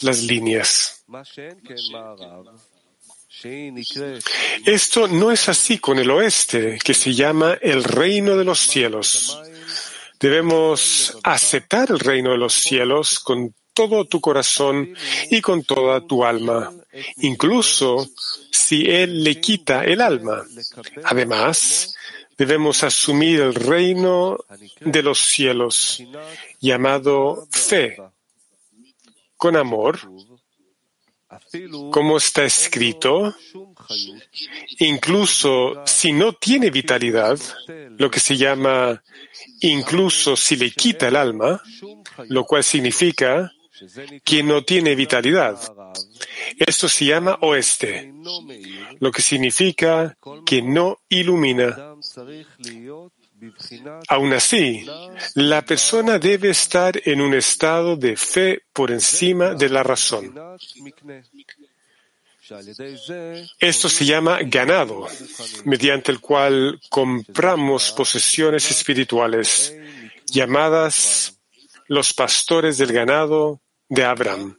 las líneas. Esto no es así con el oeste, que se llama el reino de los cielos. Debemos aceptar el reino de los cielos con todo tu corazón y con toda tu alma, incluso si Él le quita el alma. Además, debemos asumir el reino de los cielos, llamado fe, con amor, como está escrito, incluso si no tiene vitalidad, lo que se llama incluso si le quita el alma, lo cual significa que no tiene vitalidad. Esto se llama oeste, lo que significa que no ilumina. Aún así, la persona debe estar en un estado de fe por encima de la razón. Esto se llama ganado, mediante el cual compramos posesiones espirituales, llamadas los pastores del ganado de Abraham.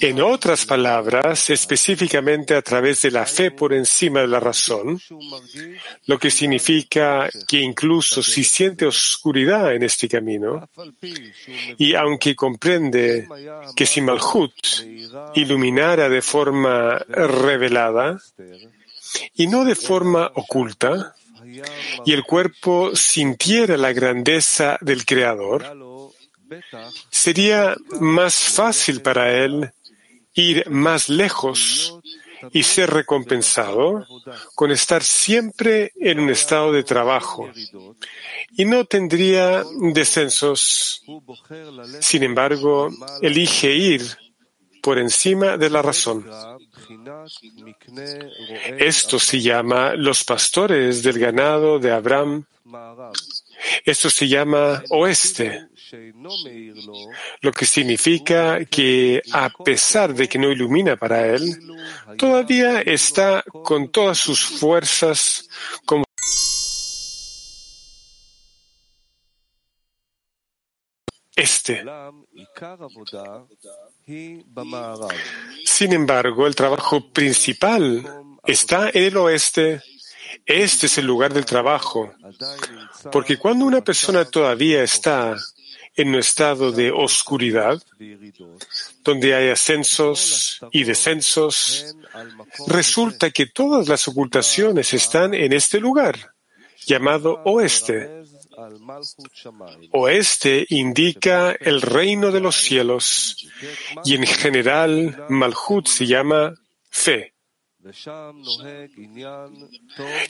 En otras palabras, específicamente a través de la fe por encima de la razón, lo que significa que incluso si siente oscuridad en este camino, y aunque comprende que si Malhut iluminara de forma revelada y no de forma oculta, y el cuerpo sintiera la grandeza del Creador, sería más fácil para él ir más lejos y ser recompensado con estar siempre en un estado de trabajo y no tendría descensos. Sin embargo, elige ir por encima de la razón. Esto se llama los pastores del ganado de Abraham. Esto se llama oeste lo que significa que a pesar de que no ilumina para él, todavía está con todas sus fuerzas como este. Sin embargo, el trabajo principal está en el oeste. Este es el lugar del trabajo. Porque cuando una persona todavía está en un estado de oscuridad, donde hay ascensos y descensos, resulta que todas las ocultaciones están en este lugar, llamado oeste. Oeste indica el reino de los cielos y en general Malhut se llama fe.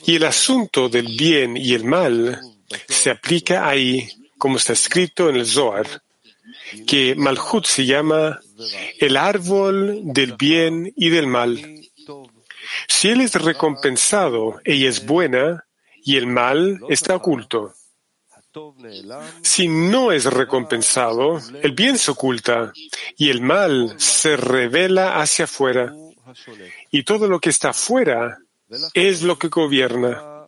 Y el asunto del bien y el mal se aplica ahí como está escrito en el Zohar, que Malhut se llama el árbol del bien y del mal. Si él es recompensado, ella es buena y el mal está oculto. Si no es recompensado, el bien se oculta y el mal se revela hacia afuera. Y todo lo que está afuera es lo que gobierna.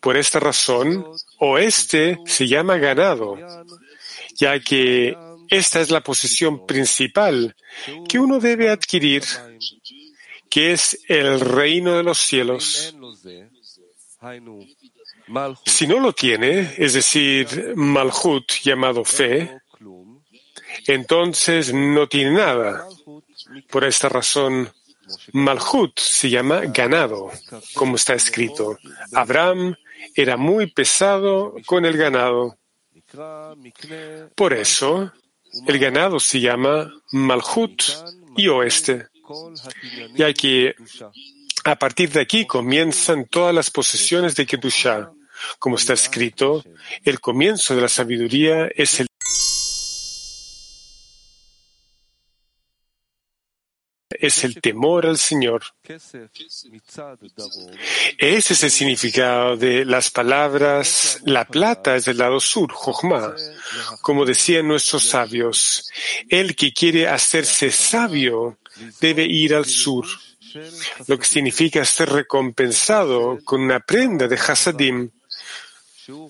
Por esta razón, oeste se llama ganado, ya que esta es la posición principal que uno debe adquirir, que es el reino de los cielos. Si no lo tiene, es decir, Malhut llamado fe, entonces no tiene nada. Por esta razón, Malhut se llama ganado, como está escrito. Abraham era muy pesado con el ganado. Por eso, el ganado se llama Malhut y oeste, ya que a partir de aquí comienzan todas las posesiones de Kedushah. Como está escrito, el comienzo de la sabiduría es el es el temor al Señor. Ese es el significado de las palabras la plata es del lado sur, Jochma. Como decían nuestros sabios, el que quiere hacerse sabio debe ir al sur, lo que significa ser recompensado con una prenda de Hasadim.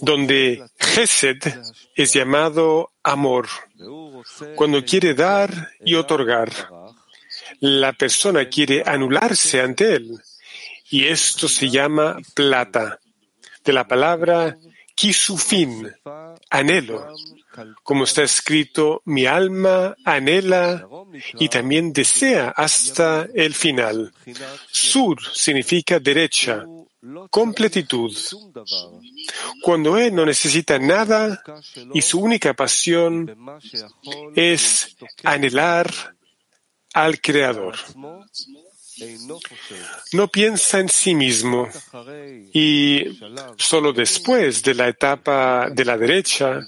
donde Gesed es llamado amor, cuando quiere dar y otorgar. La persona quiere anularse ante él, y esto se llama plata, de la palabra kisufin, anhelo, como está escrito, mi alma anhela y también desea hasta el final. Sur significa derecha, completitud. Cuando él no necesita nada y su única pasión es anhelar al Creador. No piensa en sí mismo y solo después de la etapa de la derecha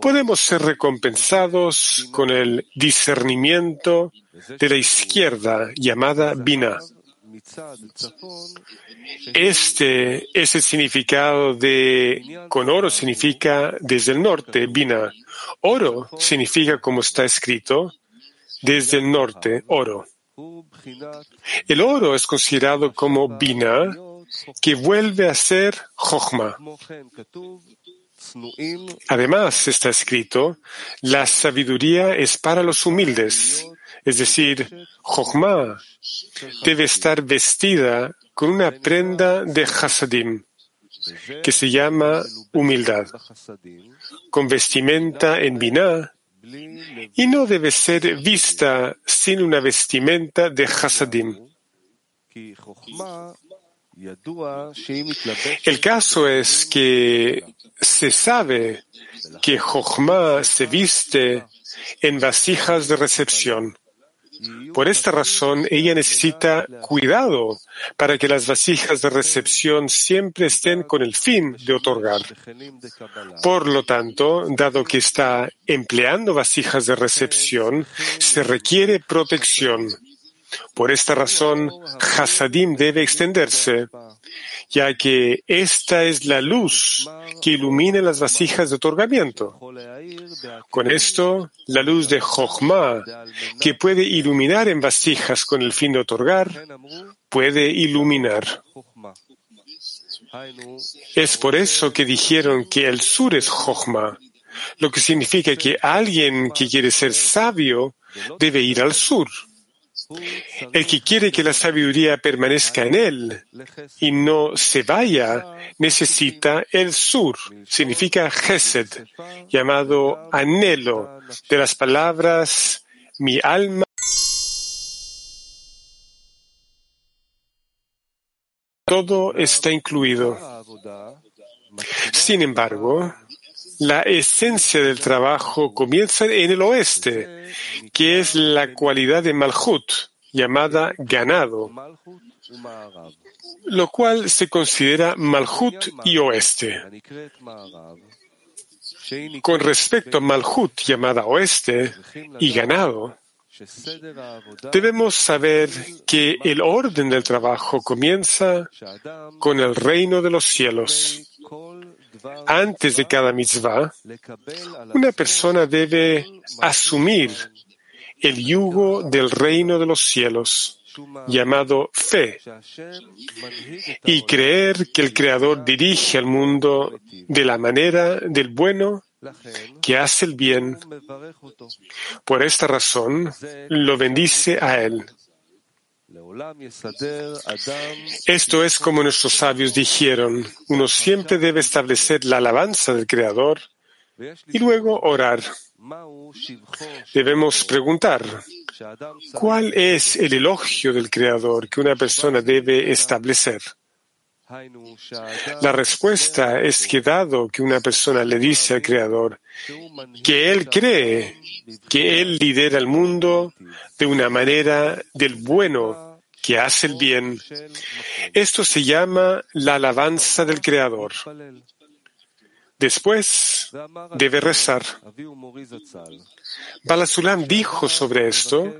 podemos ser recompensados con el discernimiento de la izquierda llamada Bina. Este es el significado de con oro significa desde el norte, Bina. Oro significa como está escrito, desde el norte, oro. El oro es considerado como Bina, que vuelve a ser Jochma. Además, está escrito, la sabiduría es para los humildes, es decir, Jochma debe estar vestida con una prenda de Hasadim, que se llama humildad, con vestimenta en Binah, y no debe ser vista sin una vestimenta de Hasadim. El caso es que se sabe que Jochma se viste en vasijas de recepción. Por esta razón, ella necesita cuidado para que las vasijas de recepción siempre estén con el fin de otorgar. Por lo tanto, dado que está empleando vasijas de recepción, se requiere protección. Por esta razón, Hasadim debe extenderse ya que esta es la luz que ilumina las vasijas de otorgamiento. Con esto, la luz de Jochma, que puede iluminar en vasijas con el fin de otorgar, puede iluminar. Es por eso que dijeron que el sur es Jochma, lo que significa que alguien que quiere ser sabio debe ir al sur. El que quiere que la sabiduría permanezca en él y no se vaya, necesita el sur, significa gesed, llamado anhelo, de las palabras mi alma. Todo está incluido. Sin embargo, la esencia del trabajo comienza en el oeste, que es la cualidad de Malhut, llamada ganado, lo cual se considera Malhut y oeste. Con respecto a Malhut, llamada oeste, y ganado, Debemos saber que el orden del trabajo comienza con el reino de los cielos. Antes de cada mitzvah, una persona debe asumir el yugo del reino de los cielos, llamado fe, y creer que el Creador dirige al mundo de la manera del bueno que hace el bien. Por esta razón, lo bendice a él. Esto es como nuestros sabios dijeron, uno siempre debe establecer la alabanza del Creador y luego orar. Debemos preguntar, ¿cuál es el elogio del Creador que una persona debe establecer? La respuesta es que dado que una persona le dice al Creador que él cree que él lidera el mundo de una manera del bueno que hace el bien, esto se llama la alabanza del Creador. Después debe rezar. Balasulam dijo sobre esto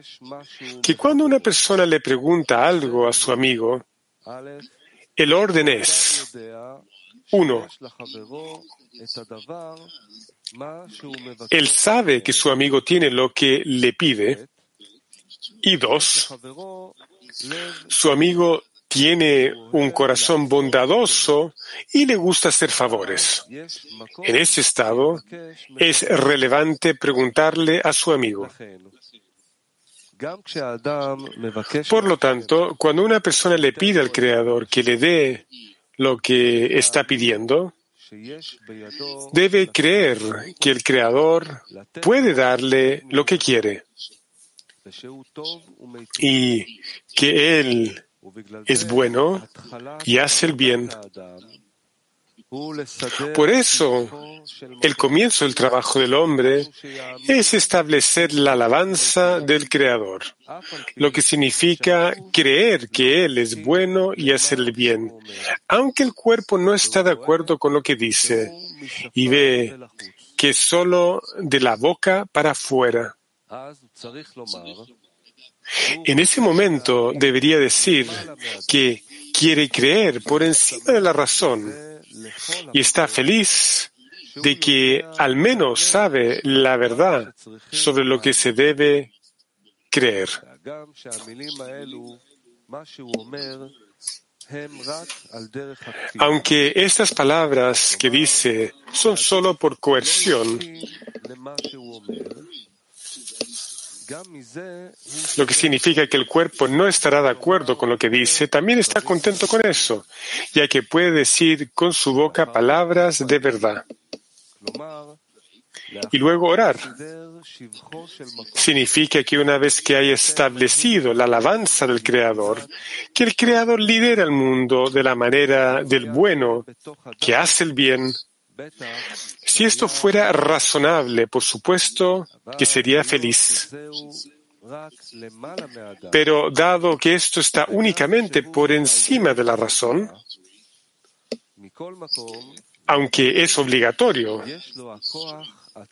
que cuando una persona le pregunta algo a su amigo, el orden es, uno, él sabe que su amigo tiene lo que le pide, y dos, su amigo tiene un corazón bondadoso y le gusta hacer favores. En ese estado es relevante preguntarle a su amigo. Por lo tanto, cuando una persona le pide al Creador que le dé lo que está pidiendo, debe creer que el Creador puede darle lo que quiere. y que Él es bueno y hace el bien. Por eso, el comienzo del trabajo del hombre es establecer la alabanza del Creador, lo que significa creer que Él es bueno y hacer el bien, aunque el cuerpo no está de acuerdo con lo que dice y ve que solo de la boca para afuera. En ese momento debería decir que quiere creer por encima de la razón y está feliz de que al menos sabe la verdad sobre lo que se debe creer. Aunque estas palabras que dice son solo por coerción, lo que significa que el cuerpo no estará de acuerdo con lo que dice, también está contento con eso, ya que puede decir con su boca palabras de verdad. Y luego orar. Significa que una vez que haya establecido la alabanza del Creador, que el Creador lidera el mundo de la manera del bueno, que hace el bien, si esto fuera razonable, por supuesto que sería feliz. Pero dado que esto está únicamente por encima de la razón, aunque es obligatorio,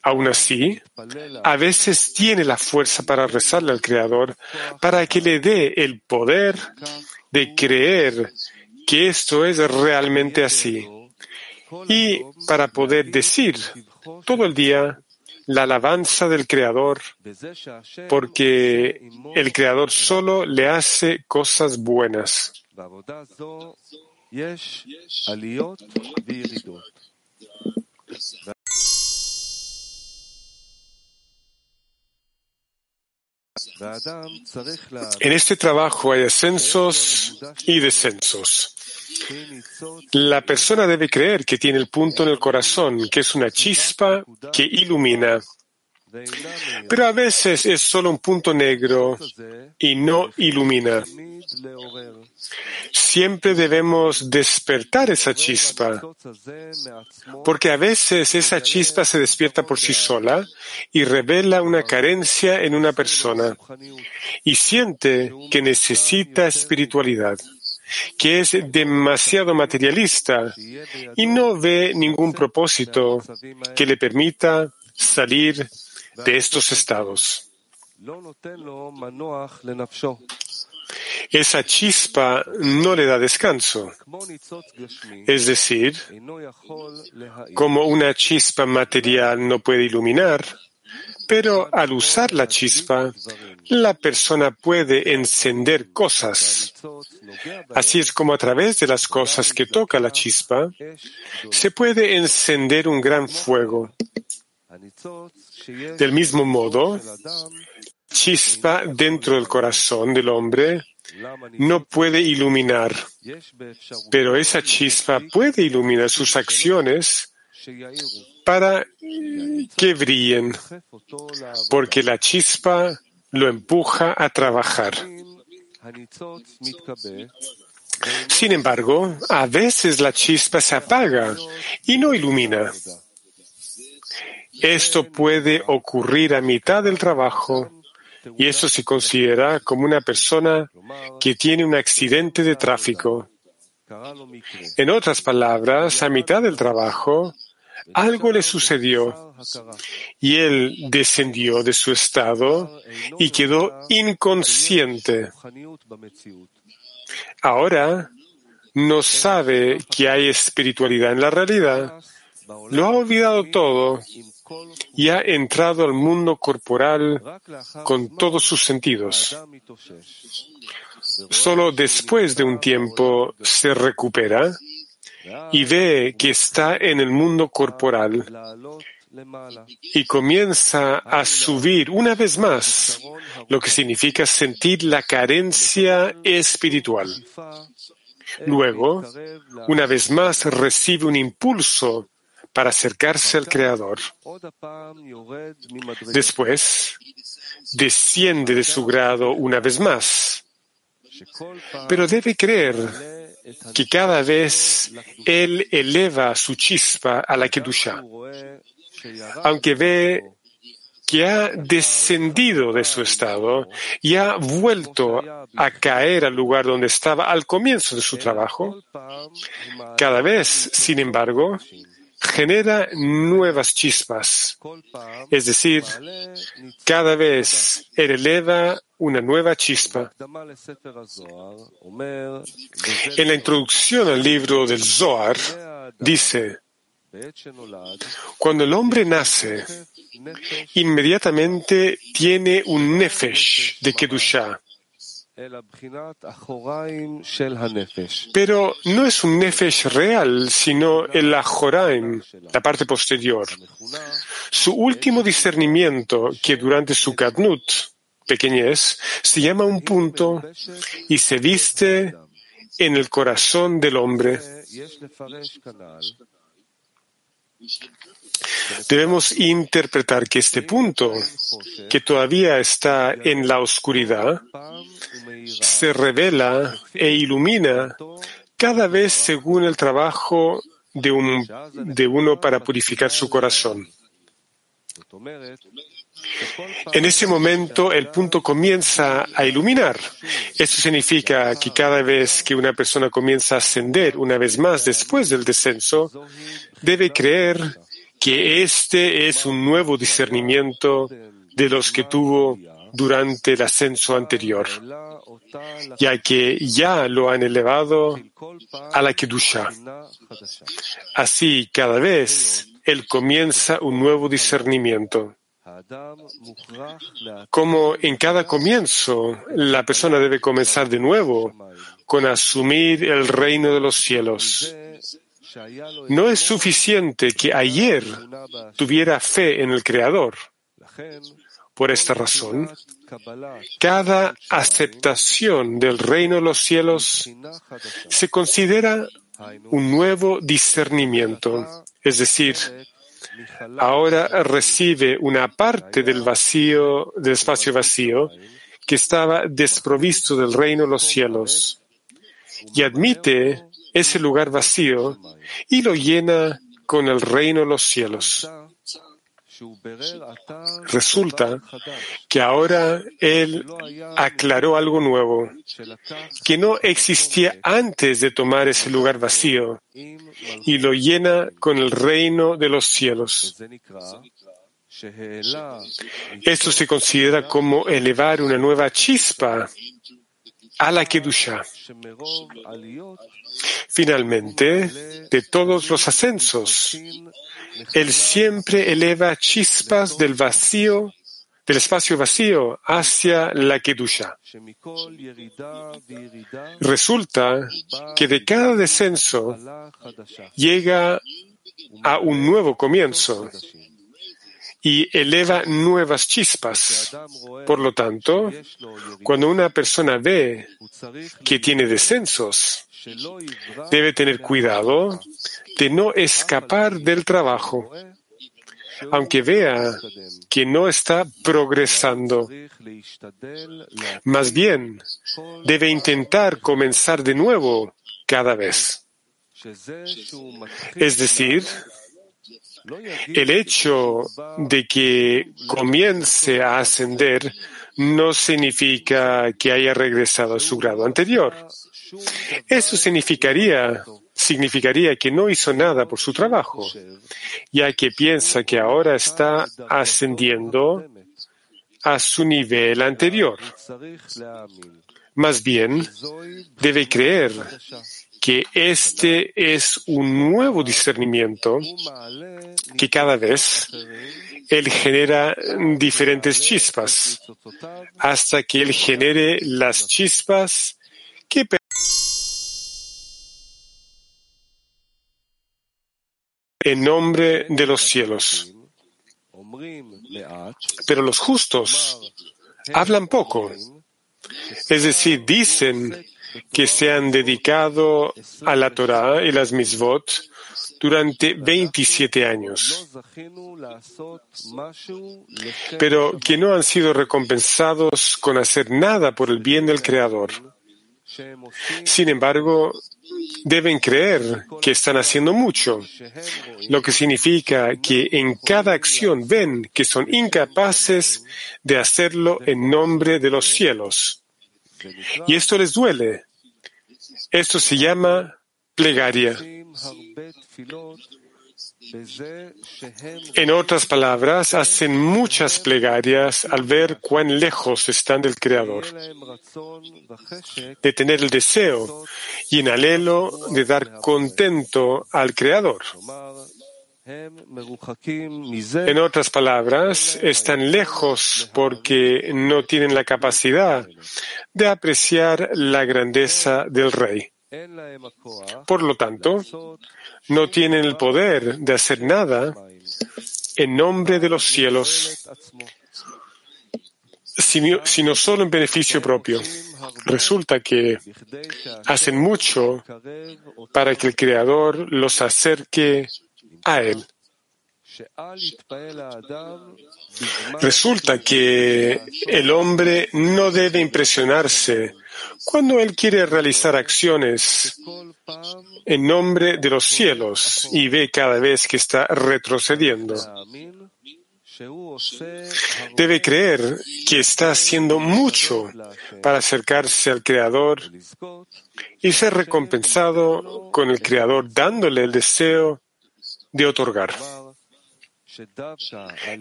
aún así, a veces tiene la fuerza para rezarle al Creador para que le dé el poder de creer que esto es realmente así y para poder decir todo el día la alabanza del Creador, porque el Creador solo le hace cosas buenas. En este trabajo hay ascensos y descensos. La persona debe creer que tiene el punto en el corazón, que es una chispa que ilumina. Pero a veces es solo un punto negro y no ilumina. Siempre debemos despertar esa chispa, porque a veces esa chispa se despierta por sí sola y revela una carencia en una persona y siente que necesita espiritualidad que es demasiado materialista y no ve ningún propósito que le permita salir de estos estados. Esa chispa no le da descanso. Es decir, como una chispa material no puede iluminar, pero al usar la chispa, la persona puede encender cosas. Así es como a través de las cosas que toca la chispa, se puede encender un gran fuego. Del mismo modo, chispa dentro del corazón del hombre no puede iluminar, pero esa chispa puede iluminar sus acciones para que brillen, porque la chispa lo empuja a trabajar. Sin embargo, a veces la chispa se apaga y no ilumina. Esto puede ocurrir a mitad del trabajo y eso se considera como una persona que tiene un accidente de tráfico. En otras palabras, a mitad del trabajo, algo le sucedió y él descendió de su estado y quedó inconsciente. Ahora no sabe que hay espiritualidad en la realidad. Lo ha olvidado todo y ha entrado al mundo corporal con todos sus sentidos. solo después de un tiempo se recupera y ve que está en el mundo corporal y comienza a subir una vez más, lo que significa sentir la carencia espiritual. Luego, una vez más, recibe un impulso para acercarse al Creador. Después, desciende de su grado una vez más, pero debe creer que cada vez él eleva su chispa a la Kedusha, aunque ve que ha descendido de su estado y ha vuelto a caer al lugar donde estaba al comienzo de su trabajo, cada vez, sin embargo, genera nuevas chispas. Es decir, cada vez él eleva una nueva chispa. En la introducción al libro del Zohar dice, cuando el hombre nace, inmediatamente tiene un nefesh de Kedusha. Pero no es un nefesh real, sino el ajoraim, la parte posterior. Su último discernimiento, que durante su kadnut, pequeñez, se llama un punto y se viste en el corazón del hombre. Debemos interpretar que este punto, que todavía está en la oscuridad, se revela e ilumina cada vez según el trabajo de, un, de uno para purificar su corazón. En ese momento el punto comienza a iluminar. Esto significa que cada vez que una persona comienza a ascender una vez más después del descenso, debe creer que este es un nuevo discernimiento de los que tuvo durante el ascenso anterior, ya que ya lo han elevado a la Kedusha. Así, cada vez él comienza un nuevo discernimiento. Como en cada comienzo, la persona debe comenzar de nuevo con asumir el reino de los cielos. No es suficiente que ayer tuviera fe en el Creador. Por esta razón, cada aceptación del reino de los cielos se considera un nuevo discernimiento, es decir, ahora recibe una parte del vacío, del espacio vacío, que estaba desprovisto del reino de los cielos, y admite ese lugar vacío y lo llena con el reino de los cielos. Resulta que ahora él aclaró algo nuevo, que no existía antes de tomar ese lugar vacío, y lo llena con el reino de los cielos. Esto se considera como elevar una nueva chispa a la Kedusha. Finalmente, de todos los ascensos, él siempre eleva chispas del vacío, del espacio vacío hacia la Kedusha. Resulta que de cada descenso llega a un nuevo comienzo y eleva nuevas chispas. Por lo tanto, cuando una persona ve que tiene descensos, debe tener cuidado de no escapar del trabajo, aunque vea que no está progresando. Más bien, debe intentar comenzar de nuevo cada vez. Es decir, el hecho de que comience a ascender no significa que haya regresado a su grado anterior. Eso significaría, significaría que no hizo nada por su trabajo, ya que piensa que ahora está ascendiendo a su nivel anterior. Más bien, debe creer que este es un nuevo discernimiento que cada vez él genera diferentes chispas hasta que él genere las chispas que en nombre de los cielos. Pero los justos hablan poco, es decir, dicen que se han dedicado a la Torah y las misvot durante 27 años, pero que no han sido recompensados con hacer nada por el bien del Creador. Sin embargo, deben creer que están haciendo mucho, lo que significa que en cada acción ven que son incapaces de hacerlo en nombre de los cielos. Y esto les duele. Esto se llama plegaria. En otras palabras, hacen muchas plegarias al ver cuán lejos están del Creador, de tener el deseo y en alelo de dar contento al Creador. En otras palabras, están lejos porque no tienen la capacidad de apreciar la grandeza del Rey. Por lo tanto, no tienen el poder de hacer nada en nombre de los cielos, sino solo en beneficio propio. Resulta que hacen mucho para que el Creador los acerque a Él. Resulta que el hombre no debe impresionarse cuando él quiere realizar acciones en nombre de los cielos y ve cada vez que está retrocediendo. Debe creer que está haciendo mucho para acercarse al Creador y ser recompensado con el Creador dándole el deseo de otorgar.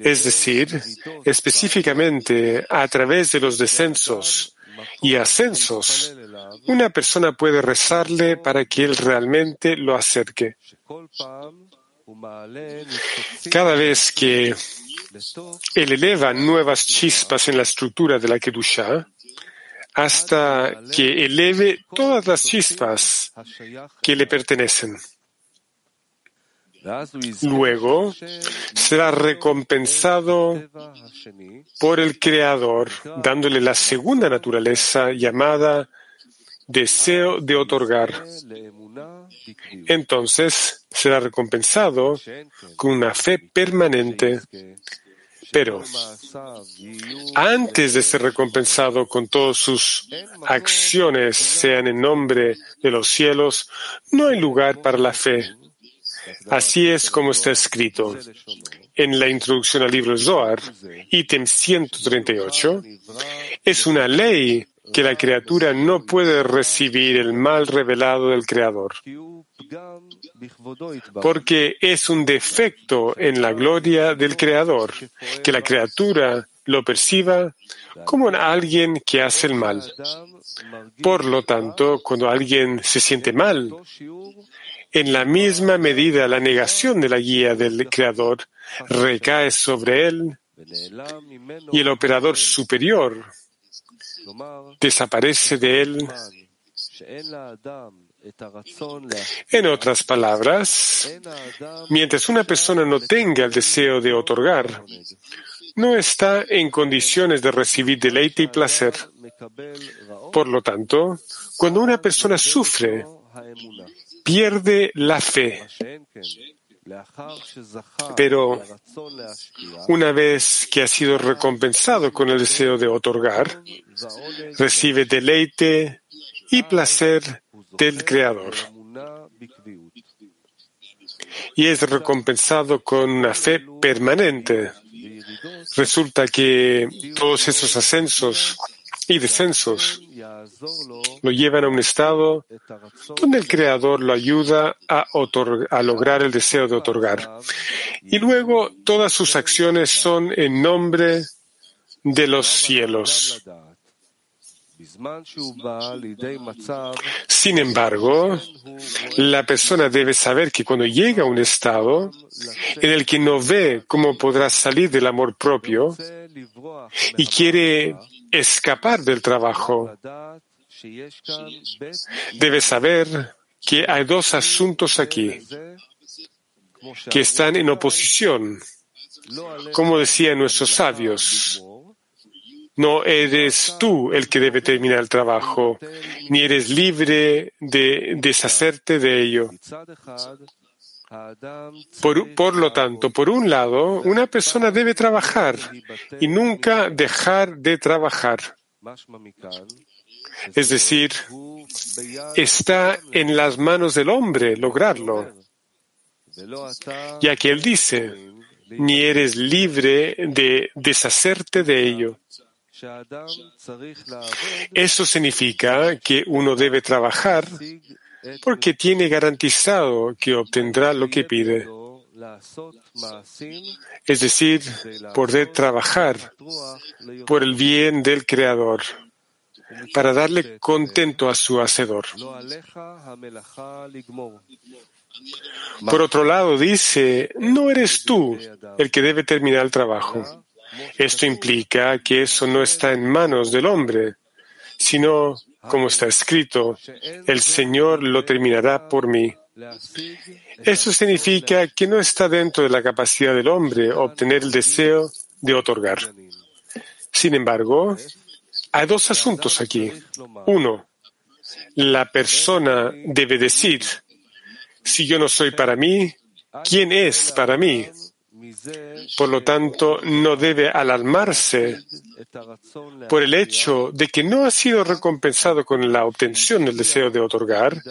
Es decir, específicamente a través de los descensos y ascensos, una persona puede rezarle para que él realmente lo acerque. Cada vez que él eleva nuevas chispas en la estructura de la Kedusha, hasta que eleve todas las chispas que le pertenecen. Luego será recompensado por el Creador, dándole la segunda naturaleza llamada deseo de otorgar. Entonces será recompensado con una fe permanente. Pero antes de ser recompensado con todas sus acciones, sean en nombre de los cielos, no hay lugar para la fe Así es como está escrito en la introducción al libro Zohar, ítem 138, es una ley que la criatura no puede recibir el mal revelado del Creador, porque es un defecto en la gloria del Creador que la criatura lo perciba como alguien que hace el mal. Por lo tanto, cuando alguien se siente mal, en la misma medida la negación de la guía del Creador recae sobre él y el operador superior desaparece de él. En otras palabras, mientras una persona no tenga el deseo de otorgar, no está en condiciones de recibir deleite y placer. Por lo tanto, cuando una persona sufre, pierde la fe. Pero una vez que ha sido recompensado con el deseo de otorgar, recibe deleite y placer del Creador. Y es recompensado con una fe permanente. Resulta que todos esos ascensos y descensos lo llevan a un estado donde el Creador lo ayuda a, a lograr el deseo de otorgar. Y luego todas sus acciones son en nombre de los cielos. Sin embargo, la persona debe saber que cuando llega a un estado en el que no ve cómo podrá salir del amor propio y quiere escapar del trabajo, Debes saber que hay dos asuntos aquí que están en oposición. Como decían nuestros sabios, no eres tú el que debe terminar el trabajo, ni eres libre de deshacerte de ello. Por, lo tanto, por un lado, una persona debe trabajar y nunca dejar de trabajar. Es decir, está en las manos del hombre lograrlo, ya que él dice, ni eres libre de deshacerte de ello. Eso significa que uno debe trabajar porque tiene garantizado que obtendrá lo que pide. Es decir, poder trabajar por el bien del Creador, para darle contento a su Hacedor. Por otro lado, dice, no eres tú el que debe terminar el trabajo. Esto implica que eso no está en manos del hombre, sino, como está escrito, el Señor lo terminará por mí. Esto significa que no está dentro de la capacidad del hombre obtener el deseo de otorgar. Sin embargo, hay dos asuntos aquí. Uno, la persona debe decir, si yo no soy para mí, ¿quién es para mí? Por lo tanto, no debe alarmarse por el hecho de que no ha sido recompensado con la obtención del deseo de otorgar,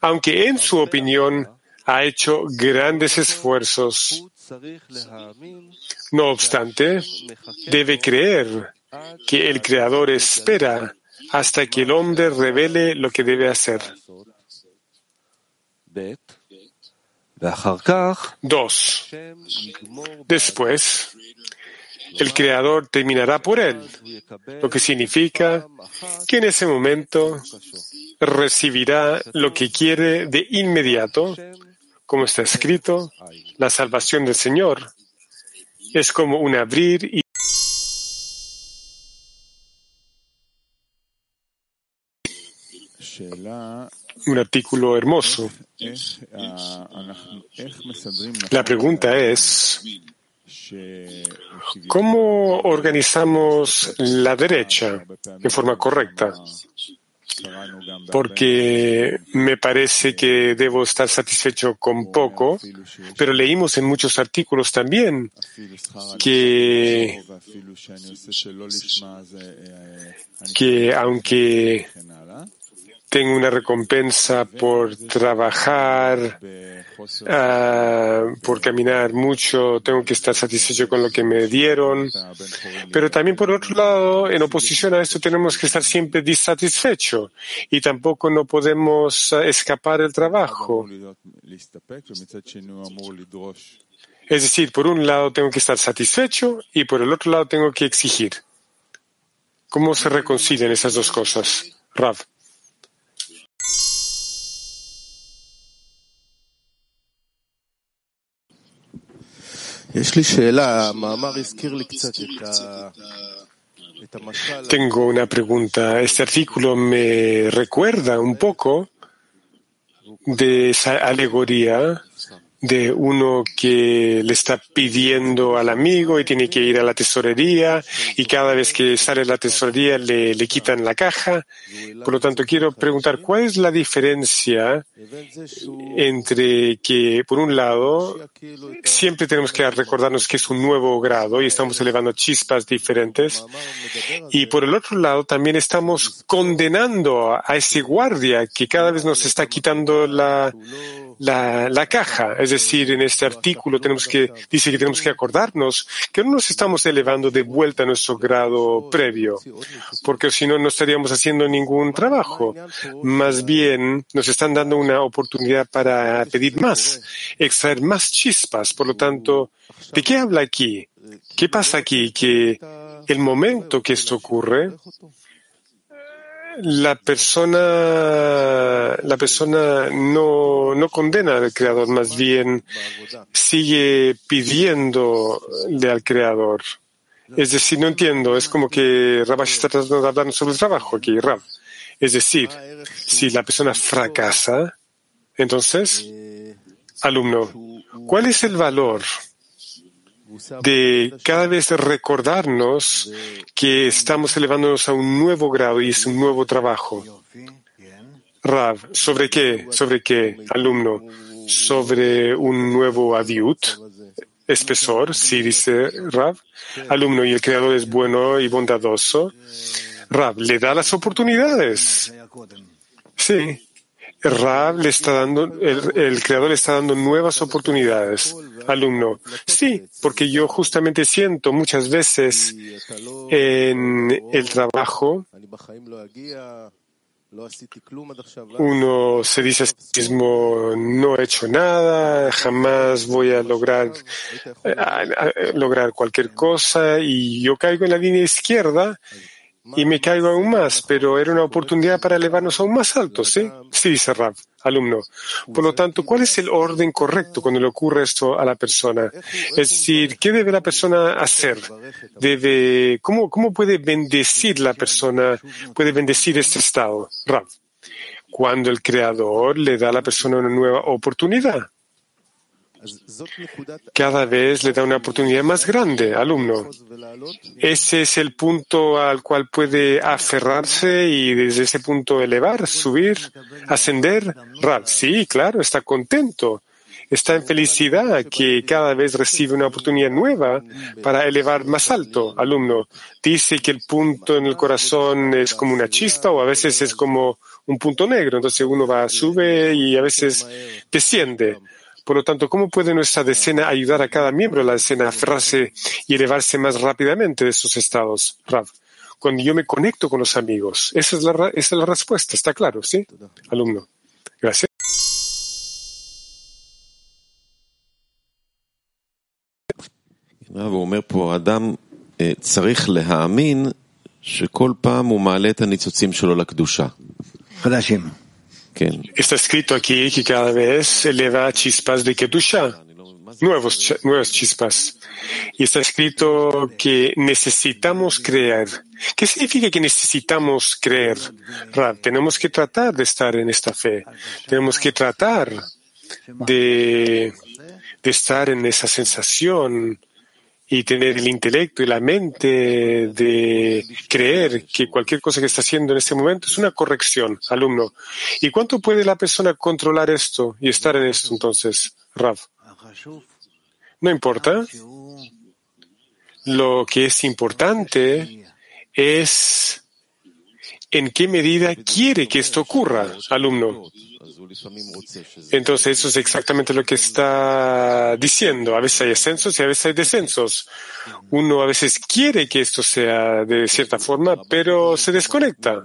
aunque en su opinión ha hecho grandes esfuerzos. No obstante, debe creer que el Creador espera hasta que el hombre revele lo que debe hacer. Dos. Después, el Creador terminará por él, lo que significa que en ese momento recibirá lo que quiere de inmediato, como está escrito, la salvación del Señor. Es como un abrir y un artículo hermoso. La pregunta es, ¿cómo organizamos la derecha en forma correcta? Porque me parece que debo estar satisfecho con poco, pero leímos en muchos artículos también que, que aunque tengo una recompensa por trabajar, uh, por caminar mucho, tengo que estar satisfecho con lo que me dieron. Pero también, por otro lado, en oposición a esto, tenemos que estar siempre disatisfechos y tampoco no podemos escapar del trabajo. Es decir, por un lado tengo que estar satisfecho y por el otro lado tengo que exigir. ¿Cómo se reconcilian esas dos cosas? Rav. Tengo una pregunta. Este artículo me recuerda un poco de esa alegoría de uno que le está pidiendo al amigo y tiene que ir a la tesorería y cada vez que sale la tesorería le, le quitan la caja. Por lo tanto, quiero preguntar cuál es la diferencia entre que, por un lado, siempre tenemos que recordarnos que es un nuevo grado y estamos elevando chispas diferentes y por el otro lado también estamos condenando a ese guardia que cada vez nos está quitando la, la, la caja. Es decir, en este artículo tenemos que, dice que tenemos que acordarnos que no nos estamos elevando de vuelta a nuestro grado previo, porque si no, no estaríamos haciendo ningún trabajo. Más bien, nos están dando una oportunidad para pedir más, extraer más chispas. Por lo tanto, ¿de qué habla aquí? ¿Qué pasa aquí? Que el momento que esto ocurre, la persona, la persona no, no condena al creador, más bien sigue pidiéndole al creador. Es decir, no entiendo, es como que Rabash está tratando de hablar sobre el trabajo aquí, Rab. Es decir, si la persona fracasa, entonces, alumno, ¿cuál es el valor de cada vez recordarnos que estamos elevándonos a un nuevo grado y es un nuevo trabajo? Rav, ¿sobre qué? ¿Sobre qué, alumno? ¿Sobre un nuevo adiut? Espesor, sí, dice Rav. Alumno, y el creador es bueno y bondadoso. Rav, le da las oportunidades. Sí. Rav le está dando, el, el, creador le está dando nuevas oportunidades. Alumno, sí, porque yo justamente siento muchas veces en el trabajo uno se dice a sí mismo, no he hecho nada, jamás voy a lograr, lograr cualquier cosa y yo caigo en la línea izquierda y me caigo aún más, pero era una oportunidad para elevarnos aún más alto, ¿sí? Sí, dice Rav, alumno. Por lo tanto, ¿cuál es el orden correcto cuando le ocurre esto a la persona? Es decir, ¿qué debe la persona hacer? Debe, ¿cómo, cómo puede bendecir la persona, puede bendecir este estado? Rav, cuando el Creador le da a la persona una nueva oportunidad cada vez le da una oportunidad más grande, alumno. Ese es el punto al cual puede aferrarse y desde ese punto elevar, subir, ascender. Rav, sí, claro, está contento. Está en felicidad que cada vez recibe una oportunidad nueva para elevar más alto, alumno. Dice que el punto en el corazón es como una chispa o a veces es como un punto negro. Entonces uno va, sube y a veces desciende. Por lo tanto, ¿cómo puede nuestra decena ayudar a cada miembro de la decena a aferrarse y elevarse más rápidamente de esos estados? Rav, cuando yo me conecto con los amigos. Esa es la, esa es la respuesta, está claro, ¿sí? Alumno. Gracias. Está escrito aquí que cada vez eleva chispas de Kedusha, nuevos, nuevas chispas. Y está escrito que necesitamos creer. ¿Qué significa que necesitamos creer? Tenemos que tratar de estar en esta fe. Tenemos que tratar de, de estar en esa sensación y tener el intelecto y la mente de creer que cualquier cosa que está haciendo en este momento es una corrección, alumno. ¿Y cuánto puede la persona controlar esto y estar en esto entonces, Rav? No importa. Lo que es importante es en qué medida quiere que esto ocurra, alumno. Entonces, eso es exactamente lo que está diciendo. A veces hay ascensos y a veces hay descensos. Uno a veces quiere que esto sea de cierta forma, pero se desconecta.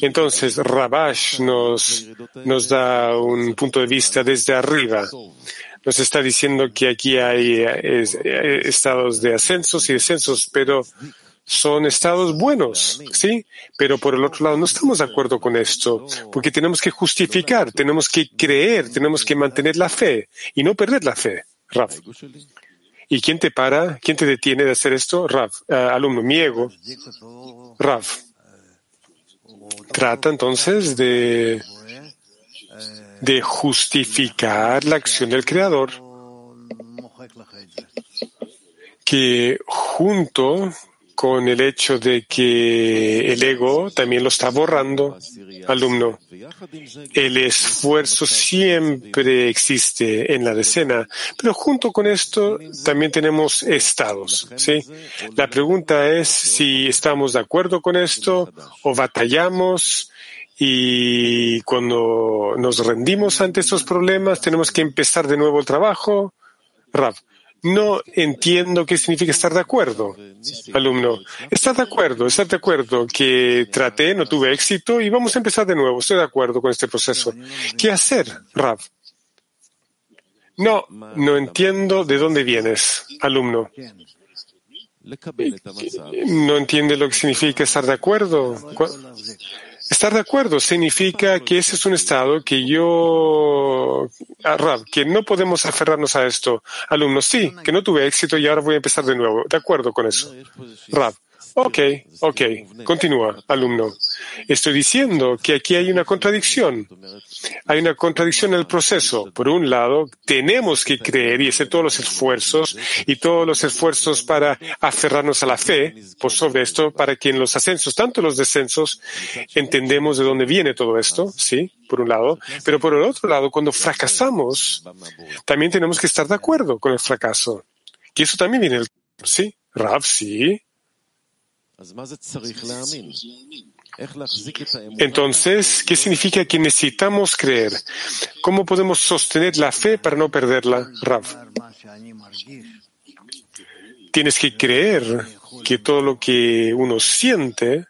Entonces, Rabash nos, nos da un punto de vista desde arriba. Nos está diciendo que aquí hay estados de ascensos y descensos, pero son estados buenos, ¿sí? Pero por el otro lado no estamos de acuerdo con esto, porque tenemos que justificar, tenemos que creer, tenemos que mantener la fe y no perder la fe, Raf. ¿Y quién te para? ¿Quién te detiene de hacer esto? Raf, uh, alumno, mi ego. Raf. Trata entonces de, de justificar la acción del Creador que junto con el hecho de que el ego también lo está borrando, alumno. El esfuerzo siempre existe en la decena, pero junto con esto también tenemos estados, ¿sí? La pregunta es si estamos de acuerdo con esto o batallamos y cuando nos rendimos ante estos problemas tenemos que empezar de nuevo el trabajo. Rav, no entiendo qué significa estar de acuerdo, alumno. Estar de acuerdo, estar de acuerdo que traté, no tuve éxito y vamos a empezar de nuevo. Estoy de acuerdo con este proceso. ¿Qué hacer, Rav? No, no entiendo de dónde vienes, alumno. No entiende lo que significa estar de acuerdo. Estar de acuerdo significa que ese es un estado que yo, ah, Rab, que no podemos aferrarnos a esto. Alumnos, sí, que no tuve éxito y ahora voy a empezar de nuevo. De acuerdo con eso. Rab, Ok, ok. Continúa, alumno. Estoy diciendo que aquí hay una contradicción. Hay una contradicción en el proceso. Por un lado, tenemos que creer y hacer todos los esfuerzos y todos los esfuerzos para aferrarnos a la fe por sobre esto, para que en los ascensos, tanto los descensos, entendemos de dónde viene todo esto, ¿sí? Por un lado. Pero por el otro lado, cuando fracasamos, también tenemos que estar de acuerdo con el fracaso. Que eso también viene del... ¿Sí? Rav, sí. Entonces, ¿qué significa que necesitamos creer? ¿Cómo podemos sostener la fe para no perderla, Rav? Tienes que creer que todo lo que uno siente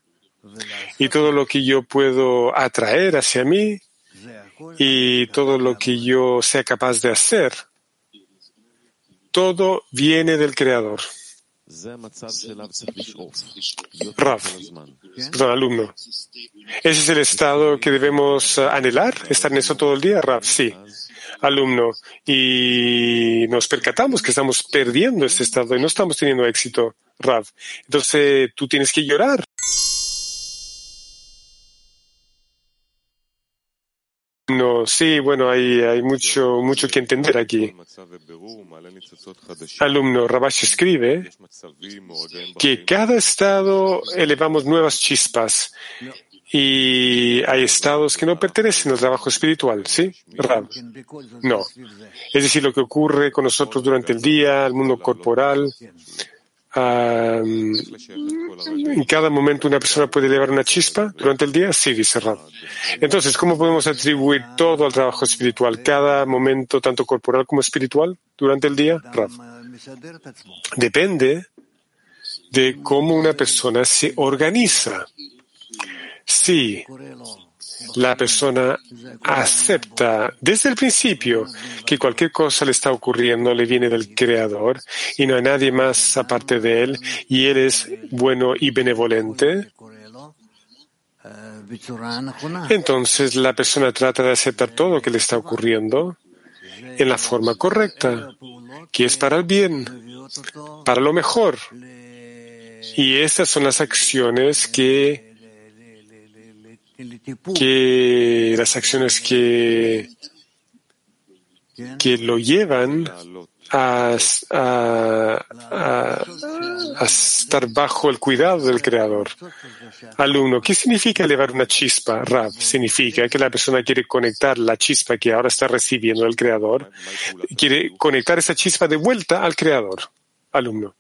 y todo lo que yo puedo atraer hacia mí y todo lo que yo sea capaz de hacer, todo viene del Creador. Rav, perdón, alumno. ¿Ese es el estado que debemos anhelar? ¿Estar en eso todo el día? Rav, sí. Alumno. Y nos percatamos que estamos perdiendo este estado y no estamos teniendo éxito, Rav. Entonces tú tienes que llorar. Sí, bueno, hay, hay mucho, mucho que entender aquí. Alumno Rabash escribe que cada estado elevamos nuevas chispas y hay estados que no pertenecen al trabajo espiritual, ¿sí? Rab. No. Es decir, lo que ocurre con nosotros durante el día, el mundo corporal, en cada momento una persona puede elevar una chispa durante el día? Sí, dice Rab. Entonces, ¿cómo podemos atribuir todo al trabajo espiritual, cada momento, tanto corporal como espiritual, durante el día? Rab. Depende de cómo una persona se organiza. Sí, la persona acepta desde el principio que cualquier cosa le está ocurriendo le viene del Creador y no hay nadie más aparte de él y él es bueno y benevolente, entonces la persona trata de aceptar todo lo que le está ocurriendo en la forma correcta, que es para el bien, para lo mejor. Y estas son las acciones que que las acciones que, que lo llevan a, estar bajo el cuidado del Creador. Alumno, ¿qué significa elevar una chispa? Rab, significa que la persona quiere conectar la chispa que ahora está recibiendo del Creador, quiere conectar esa chispa de vuelta al Creador. Alumno.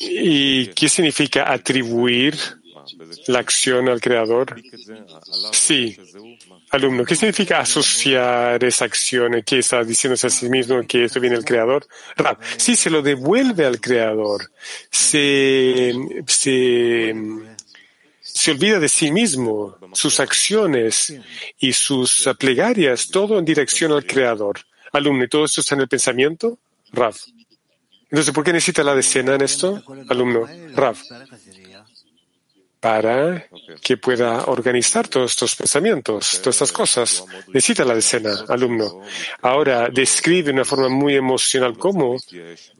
¿Y qué significa atribuir la acción al creador? Sí. Alumno, ¿qué significa asociar esa acción? ¿Qué está diciéndose a sí mismo que esto viene del creador? sí, se lo devuelve al creador. Se, se, se olvida de sí mismo, sus acciones y sus plegarias, todo en dirección al creador. Alumno, ¿y todo esto está en el pensamiento? Rav. Entonces, ¿por qué necesita la decena en esto? Alumno, Rav para que pueda organizar todos estos pensamientos, todas estas cosas. Necesita la decena, alumno. Ahora describe de una forma muy emocional cómo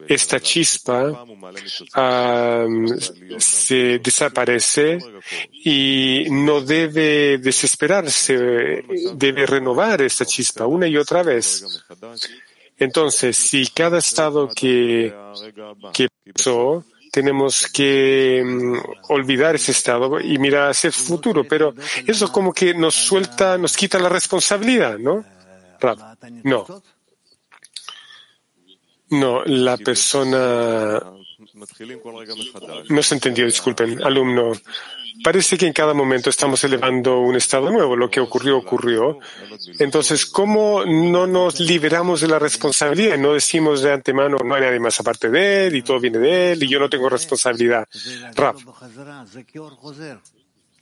esta chispa se desaparece y no debe desesperarse, debe renovar esta chispa una y otra vez. Entonces, si cada estado que, que pasó tenemos que mm, olvidar ese estado y mirar hacia el futuro, pero eso como que nos suelta, nos quita la responsabilidad, ¿no? No. No, la persona no se entendió, disculpen, alumno. Parece que en cada momento estamos elevando un estado nuevo. Lo que ocurrió, ocurrió. Entonces, ¿cómo no nos liberamos de la responsabilidad? No decimos de antemano, no hay nadie más aparte de él y todo viene de él y yo no tengo responsabilidad. Rap.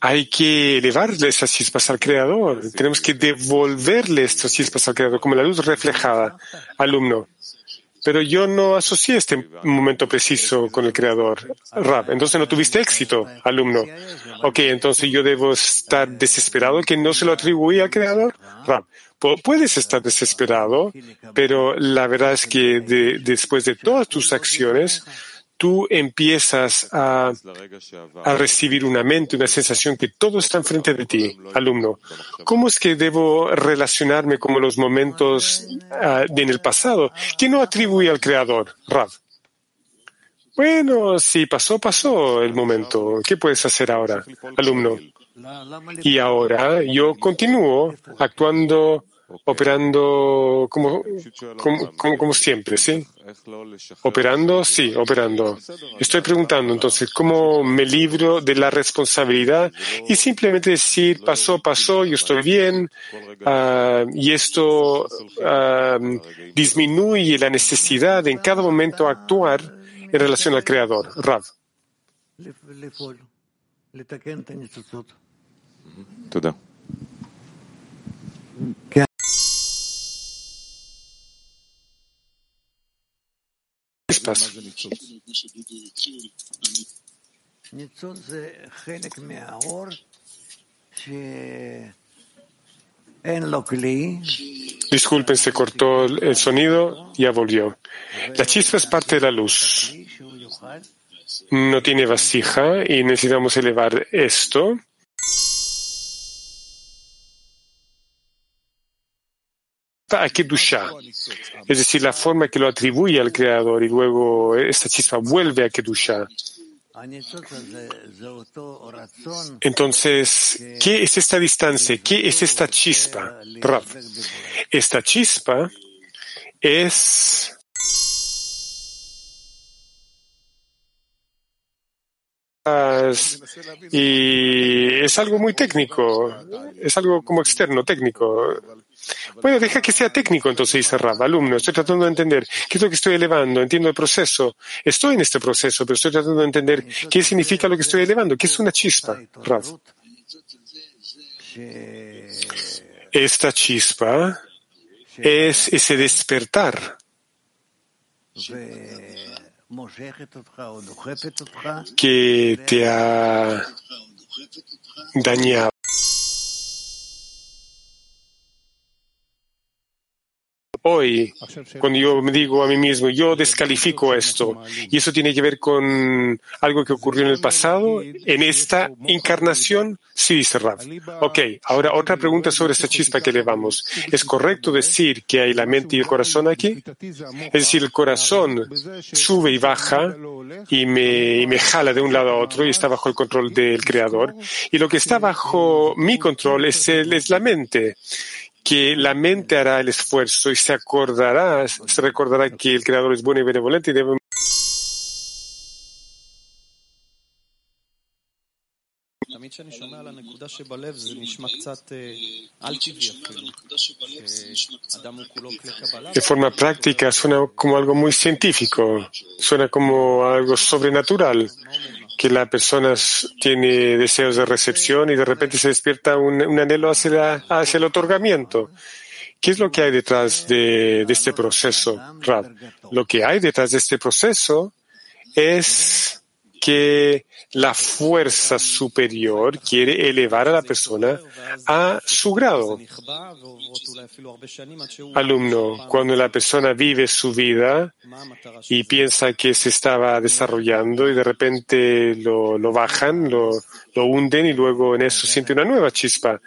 Hay que elevarle esas chispas al Creador. Tenemos que devolverle estas chispas al Creador, como la luz reflejada. Alumno. Pero yo no asocié este momento preciso con el creador. Rab, entonces no tuviste éxito, alumno. Ok, entonces yo debo estar desesperado que no se lo atribuí al creador. Rab, puedes estar desesperado, pero la verdad es que después de todas tus acciones, tú empiezas a, recibir una mente, una sensación que todo está enfrente de ti, alumno. ¿Cómo es que debo relacionarme con los momentos uh, en el pasado que no atribuye al Creador, Rav? Bueno, si pasó, pasó el momento. ¿Qué puedes hacer ahora, alumno? Y ahora yo continúo actuando operando como, como, como, como, siempre, ¿sí? Operando, sí, operando. Estoy preguntando entonces, ¿cómo me libro de la responsabilidad? Y simplemente decir, pasó, pasó, yo estoy bien, uh, y esto uh, disminuye la necesidad de en cada momento actuar en relación al Creador, Rav. תודה. Disculpen, se cortó el sonido, ya volvió. La chispa es parte de la luz. No tiene vasija y necesitamos elevar esto a Kedusha, es decir, la forma que lo atribuye al Creador y luego esta chispa vuelve a Kedusha. Entonces, ¿qué es esta distancia? ¿Qué es esta chispa? Esta chispa es y es algo muy técnico, es algo como externo, técnico. Bueno, deja que sea técnico, entonces dice Rab, alumno, estoy tratando de entender qué es lo que estoy elevando, entiendo el proceso, estoy en este proceso, pero estoy tratando de entender qué significa lo que estoy elevando, qué es una chispa, Rab. Esta chispa es ese despertar que te ha dañado. Hoy, cuando yo me digo a mí mismo, yo descalifico esto, y eso tiene que ver con algo que ocurrió en el pasado, en esta encarnación, sí, dice Rav. Ok, ahora otra pregunta sobre esta chispa que elevamos. ¿Es correcto decir que hay la mente y el corazón aquí? Es decir, el corazón sube y baja y me, y me jala de un lado a otro y está bajo el control del Creador. Y lo que está bajo mi control es, la mente que la mente hará el esfuerzo y se acordará, se recordará que el Creador es bueno y benevolente y debe de forma práctica suena como algo muy científico, suena como algo sobrenatural que la persona tiene deseos de recepción y de repente se despierta un, anhelo hacia, hacia, el otorgamiento. ¿Qué es lo que hay detrás de, de este proceso, Rab? Lo que hay detrás de este proceso es que la fuerza superior quiere elevar a la persona a su grado. Alumno, cuando la persona vive su vida y piensa que se estaba desarrollando y de repente lo, lo bajan, lo, lo hunden y luego en eso siente una nueva chispa.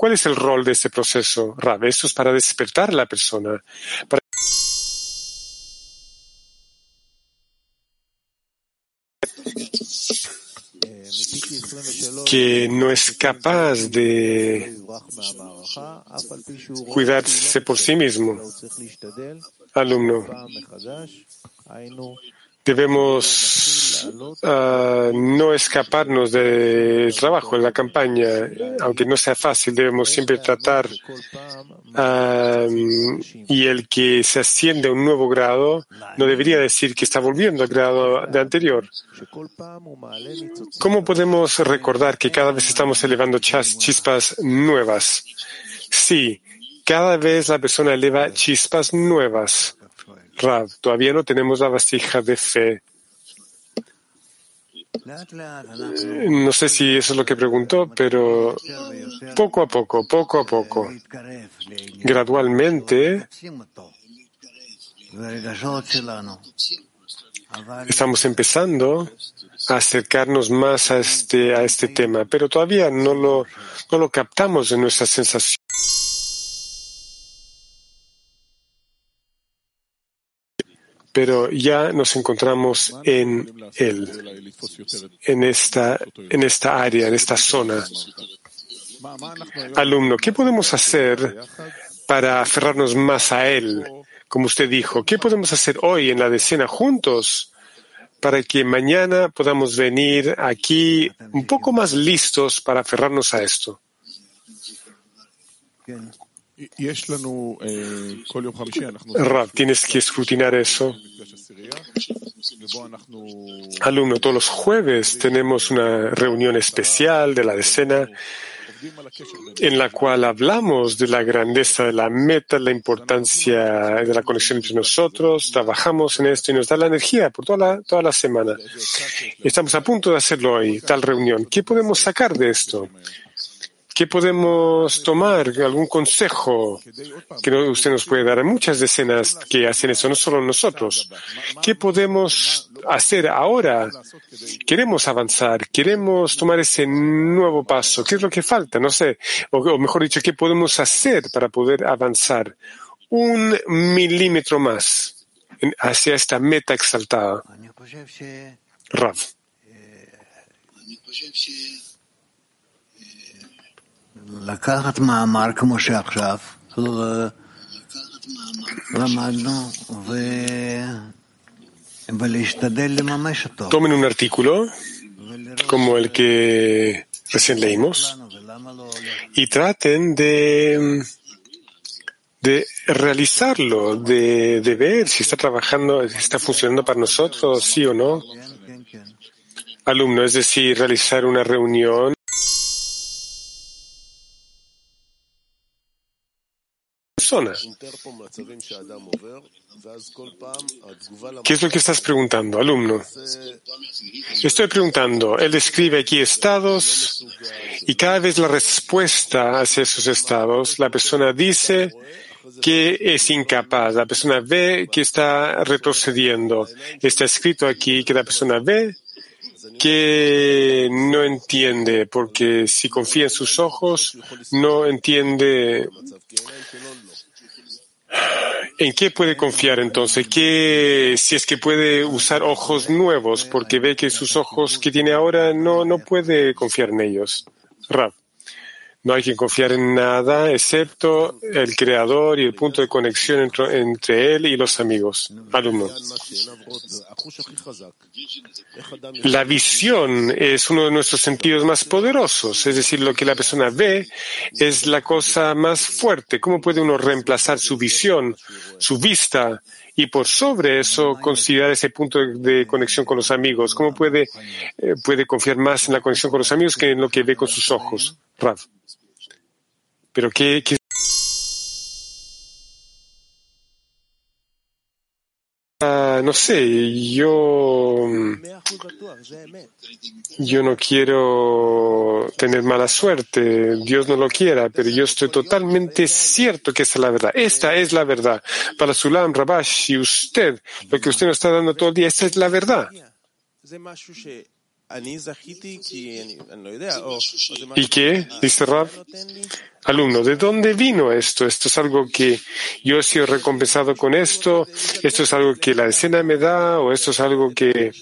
¿Cuál es el rol de este proceso, Rab? Esto es para despertar a la persona, para que no es capaz de cuidarse por sí mismo. Alumno, debemos uh, no escaparnos del trabajo, de la campaña, aunque no sea fácil, debemos siempre tratar y el que se asciende a un nuevo grado no debería decir que está volviendo al grado de anterior. ¿Cómo podemos recordar que cada vez estamos elevando chispas nuevas? Sí, cada vez la persona eleva chispas nuevas. Rav, todavía no tenemos la vasija de fe. No sé si eso es lo que preguntó, pero poco a poco, poco a poco, gradualmente, Estamos empezando a acercarnos más a este, a este tema, pero todavía no lo, no lo captamos en nuestra sensación. Pero ya nos encontramos en él, en esta, en esta área, en esta zona. Alumno, ¿qué podemos hacer para aferrarnos más a él? Como usted dijo, ¿qué podemos hacer hoy en la decena juntos para que mañana podamos venir aquí un poco más listos para aferrarnos a esto? Rav, tienes que escrutinar eso. Alumno, todos los jueves tenemos una reunión especial de la decena en la cual hablamos de la grandeza de la meta, la importancia de la conexión entre nosotros, trabajamos en esto y nos da la energía por toda la, toda la semana. Estamos a punto de hacerlo hoy, tal reunión. ¿Qué podemos sacar de esto? ¿Qué podemos tomar? ¿Algún consejo que usted nos puede dar? Hay muchas decenas que hacen eso, no solo nosotros. ¿Qué podemos hacer ahora? Queremos avanzar, queremos tomar ese nuevo paso. ¿Qué es lo que falta? No sé. O, mejor dicho, ¿qué podemos hacer para poder avanzar un milímetro más hacia esta meta exaltada? Rav. Tomen un artículo como el que recién leímos y traten de, de realizarlo, de, de ver si está trabajando, si está funcionando para nosotros, sí o no. Alumno, es decir, realizar una reunión ¿Qué es lo que estás preguntando, alumno? Estoy preguntando, él describe aquí estados y cada vez la respuesta hacia esos estados, la persona dice que es incapaz, la persona ve que está retrocediendo. Está escrito aquí que la persona ve que no entiende, porque si confía en sus ojos, no entiende ¿En qué puede confiar entonces? ¿Qué, si es que puede usar ojos nuevos porque ve que sus ojos que tiene ahora no, no puede confiar en ellos? No hay que confiar en nada excepto el creador y el punto de conexión entre, él y los amigos. Alumno. La visión es uno de nuestros sentidos más poderosos, es decir, lo que la persona ve es la cosa más fuerte. ¿Cómo puede uno reemplazar su visión, su vista y por sobre eso considerar ese punto de conexión con los amigos? ¿Cómo puede, eh, puede confiar más en la conexión con los amigos que en lo que ve con sus ojos? Rav. Pero qué, qué ah, no sé, yo, yo no quiero tener mala suerte, Dios no lo quiera, pero yo estoy totalmente cierto que es la verdad. Esta es la verdad. Para Sulam, Rabash y usted, lo que usted nos está dando todo el día, esta es la verdad. ¿Y qué? Dice Rab. Alumno, ¿de dónde vino esto? Esto es algo que yo he sido recompensado con esto, esto es algo que la escena me da, o esto es algo que...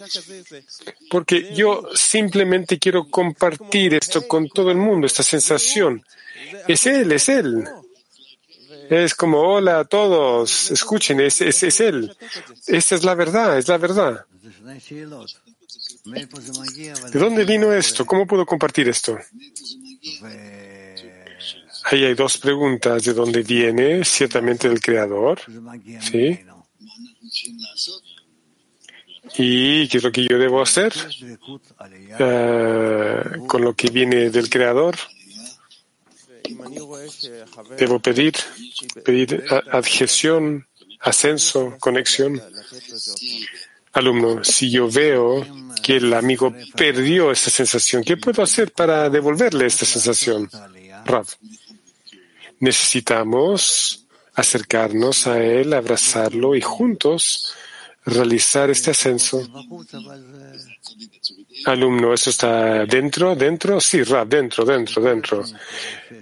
Porque yo simplemente quiero compartir esto con todo el mundo, esta sensación. Es Él, es Él. Es como, hola a todos, escuchen, es, es, es Él. Esta es la verdad, es la verdad. ¿De dónde vino esto? ¿Cómo puedo compartir esto? Ahí hay dos preguntas. ¿De dónde viene? Ciertamente del Creador. ¿Sí? ¿Y qué es lo que yo debo hacer eh, con lo que viene del Creador? Debo pedir, pedir adhesión, ascenso, conexión. Alumno, si yo veo que el amigo perdió esta sensación, ¿qué puedo hacer para devolverle esta sensación? Rav, necesitamos acercarnos a él, abrazarlo y juntos realizar este ascenso. Alumno, ¿eso está dentro? ¿Dentro? Sí, Rab, dentro, dentro, dentro.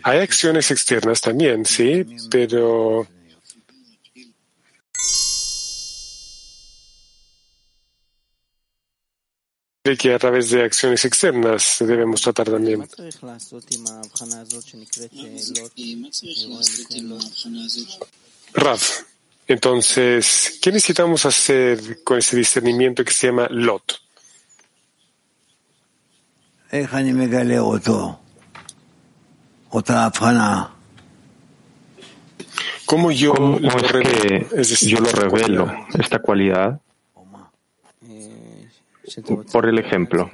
Hay acciones externas también, sí, pero que a través de acciones externas debemos tratar también. Rav, entonces, ¿qué necesitamos hacer con ese discernimiento que se llama Lot? ¿Cómo yo, ¿Cómo lo, es que yo lo revelo, esta cualidad? Por el ejemplo,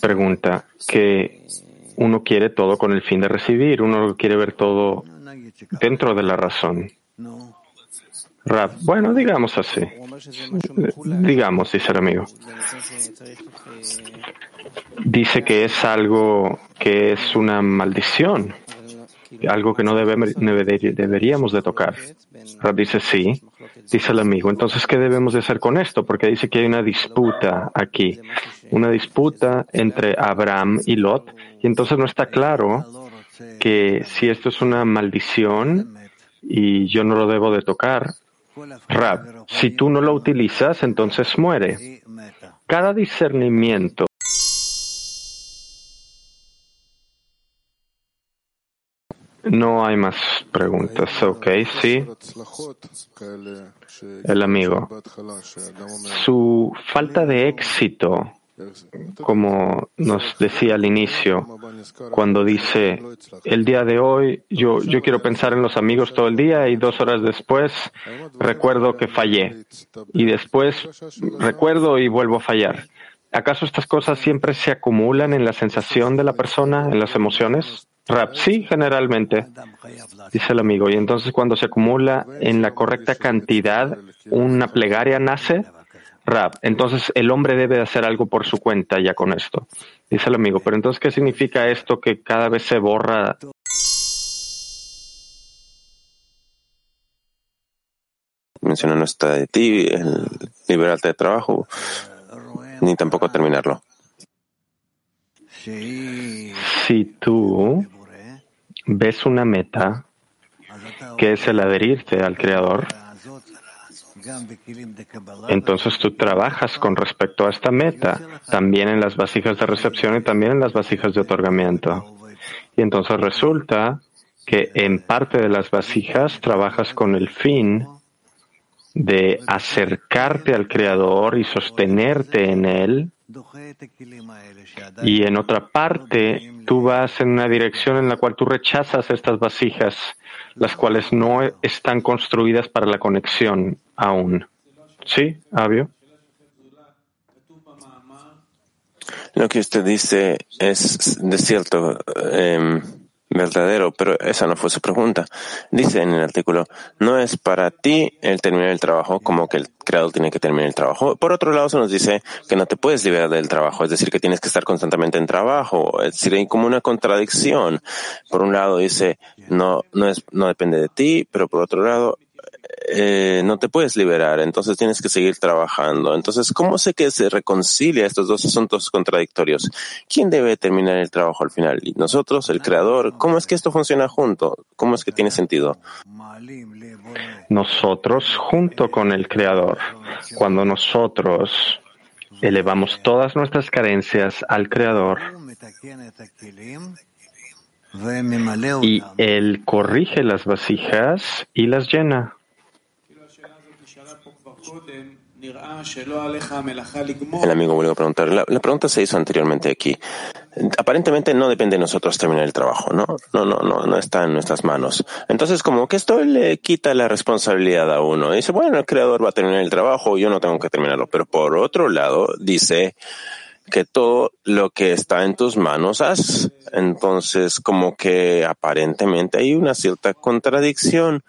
pregunta que uno quiere todo con el fin de recibir, uno quiere ver todo dentro de la razón. bueno, digamos así. Digamos, dice el amigo. Dice que es algo que es una maldición, algo que no deberíamos de tocar. Rab dice sí, dice el amigo. Entonces, ¿qué debemos de hacer con esto? Porque dice que hay una disputa aquí, una disputa entre Abraham y Lot, y entonces no está claro que si esto es una maldición y yo no lo debo de tocar, Rab, si tú no lo utilizas, entonces muere. Cada discernimiento No hay más preguntas. Ok, sí. El amigo. Su falta de éxito, como nos decía al inicio, cuando dice, el día de hoy yo, yo quiero pensar en los amigos todo el día y dos horas después recuerdo que fallé. Y después recuerdo y vuelvo a fallar. ¿Acaso estas cosas siempre se acumulan en la sensación de la persona, en las emociones? Rap, sí, generalmente, dice el amigo. Y entonces cuando se acumula en la correcta cantidad, una plegaria nace. Rap, entonces el hombre debe hacer algo por su cuenta ya con esto, dice el amigo. Pero entonces, ¿qué significa esto que cada vez se borra? Menciona no está de ti, el liberarte de trabajo, ni tampoco terminarlo. Si tú ves una meta que es el adherirte al Creador, entonces tú trabajas con respecto a esta meta, también en las vasijas de recepción y también en las vasijas de otorgamiento. Y entonces resulta que en parte de las vasijas trabajas con el fin de acercarte al Creador y sostenerte en Él y en otra parte, tú vas en una dirección en la cual tú rechazas estas vasijas, las cuales no están construidas para la conexión aún. ¿Sí, Avio? Lo que usted dice es cierto. Em, verdadero, pero esa no fue su pregunta. Dice en el artículo, no es para ti el terminar el trabajo como que el creador tiene que terminar el trabajo. Por otro lado, se nos dice que no te puedes liberar del trabajo, es decir, que tienes que estar constantemente en trabajo, es decir, hay como una contradicción. Por un lado dice, no, no es, no depende de ti, pero por otro lado, eh, no te puedes liberar, entonces tienes que seguir trabajando. Entonces, ¿cómo sé que se reconcilia estos dos asuntos contradictorios? ¿Quién debe terminar el trabajo al final? ¿Nosotros, el creador? ¿Cómo es que esto funciona junto? ¿Cómo es que tiene sentido? Nosotros junto con el creador. Cuando nosotros elevamos todas nuestras carencias al creador, y él corrige las vasijas y las llena. El amigo vuelve a preguntar. La, pregunta se hizo anteriormente aquí. Aparentemente no depende de nosotros terminar el trabajo, ¿no? No, no, no, no está en nuestras manos. Entonces, como que esto le quita la responsabilidad a uno. Dice, bueno, el creador va a terminar el trabajo, yo no tengo que terminarlo. Pero por otro lado, dice que todo lo que está en tus manos haz. Entonces, como que aparentemente hay una cierta contradicción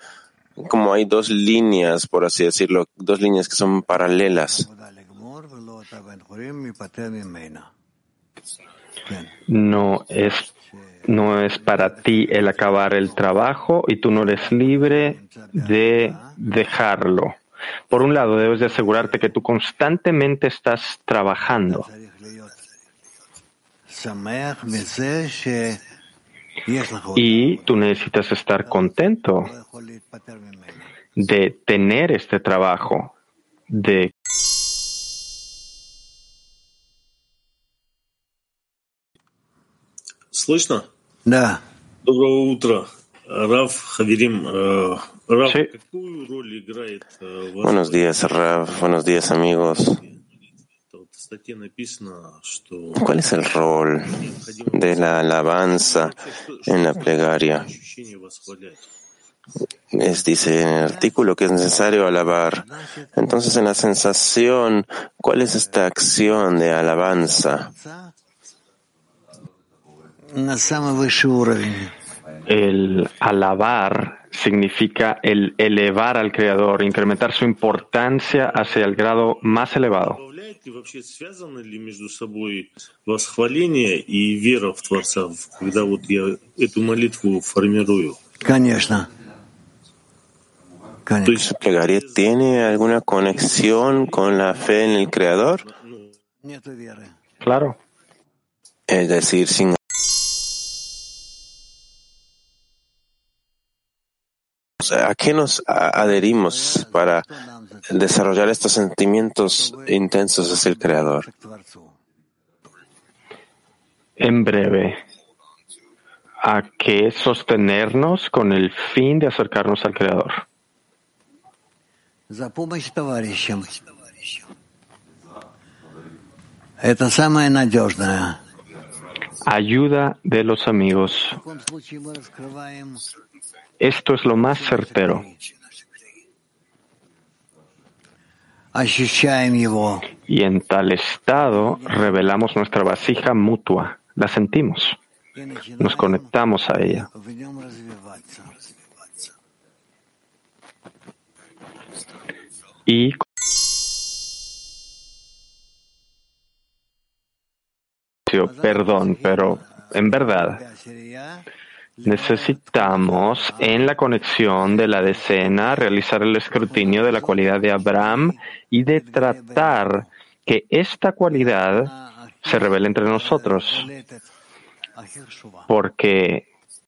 como hay dos líneas, por así decirlo, dos líneas que son paralelas. No es no es para ti el acabar el trabajo y tú no eres libre de dejarlo. Por un lado, debes de asegurarte que tú constantemente estás trabajando. Y tú necesitas estar contento de tener este trabajo, de Слышно? Да. Доброе утро. Раф Хаверим. Раф, sí. какую роль играет Buenos días, Raf. Buenos días, amigos. ¿Cuál es el rol de la alabanza en la plegaria? Es, dice en el artículo que es necesario alabar. Entonces, en la sensación, ¿cuál es esta acción de alabanza? El alabar significa el elevar al Creador, incrementar su importancia hacia el grado más elevado. Составляет ли вообще, связано ли между собой восхваление и вера в Творца, когда вот я эту молитву формирую? Конечно. Конечно. То есть... Claro. Es decir, sin ¿A qué nos adherimos para desarrollar estos sentimientos intensos hacia el Creador? En breve, ¿a qué sostenernos con el fin de acercarnos al Creador? Ayuda de los amigos. Esto es lo más certero. Y en tal estado revelamos nuestra vasija mutua, la sentimos, nos conectamos a ella. Y perdón, pero en verdad Necesitamos en la conexión de la decena realizar el escrutinio de la cualidad de Abraham y de tratar que esta cualidad se revele entre nosotros. Porque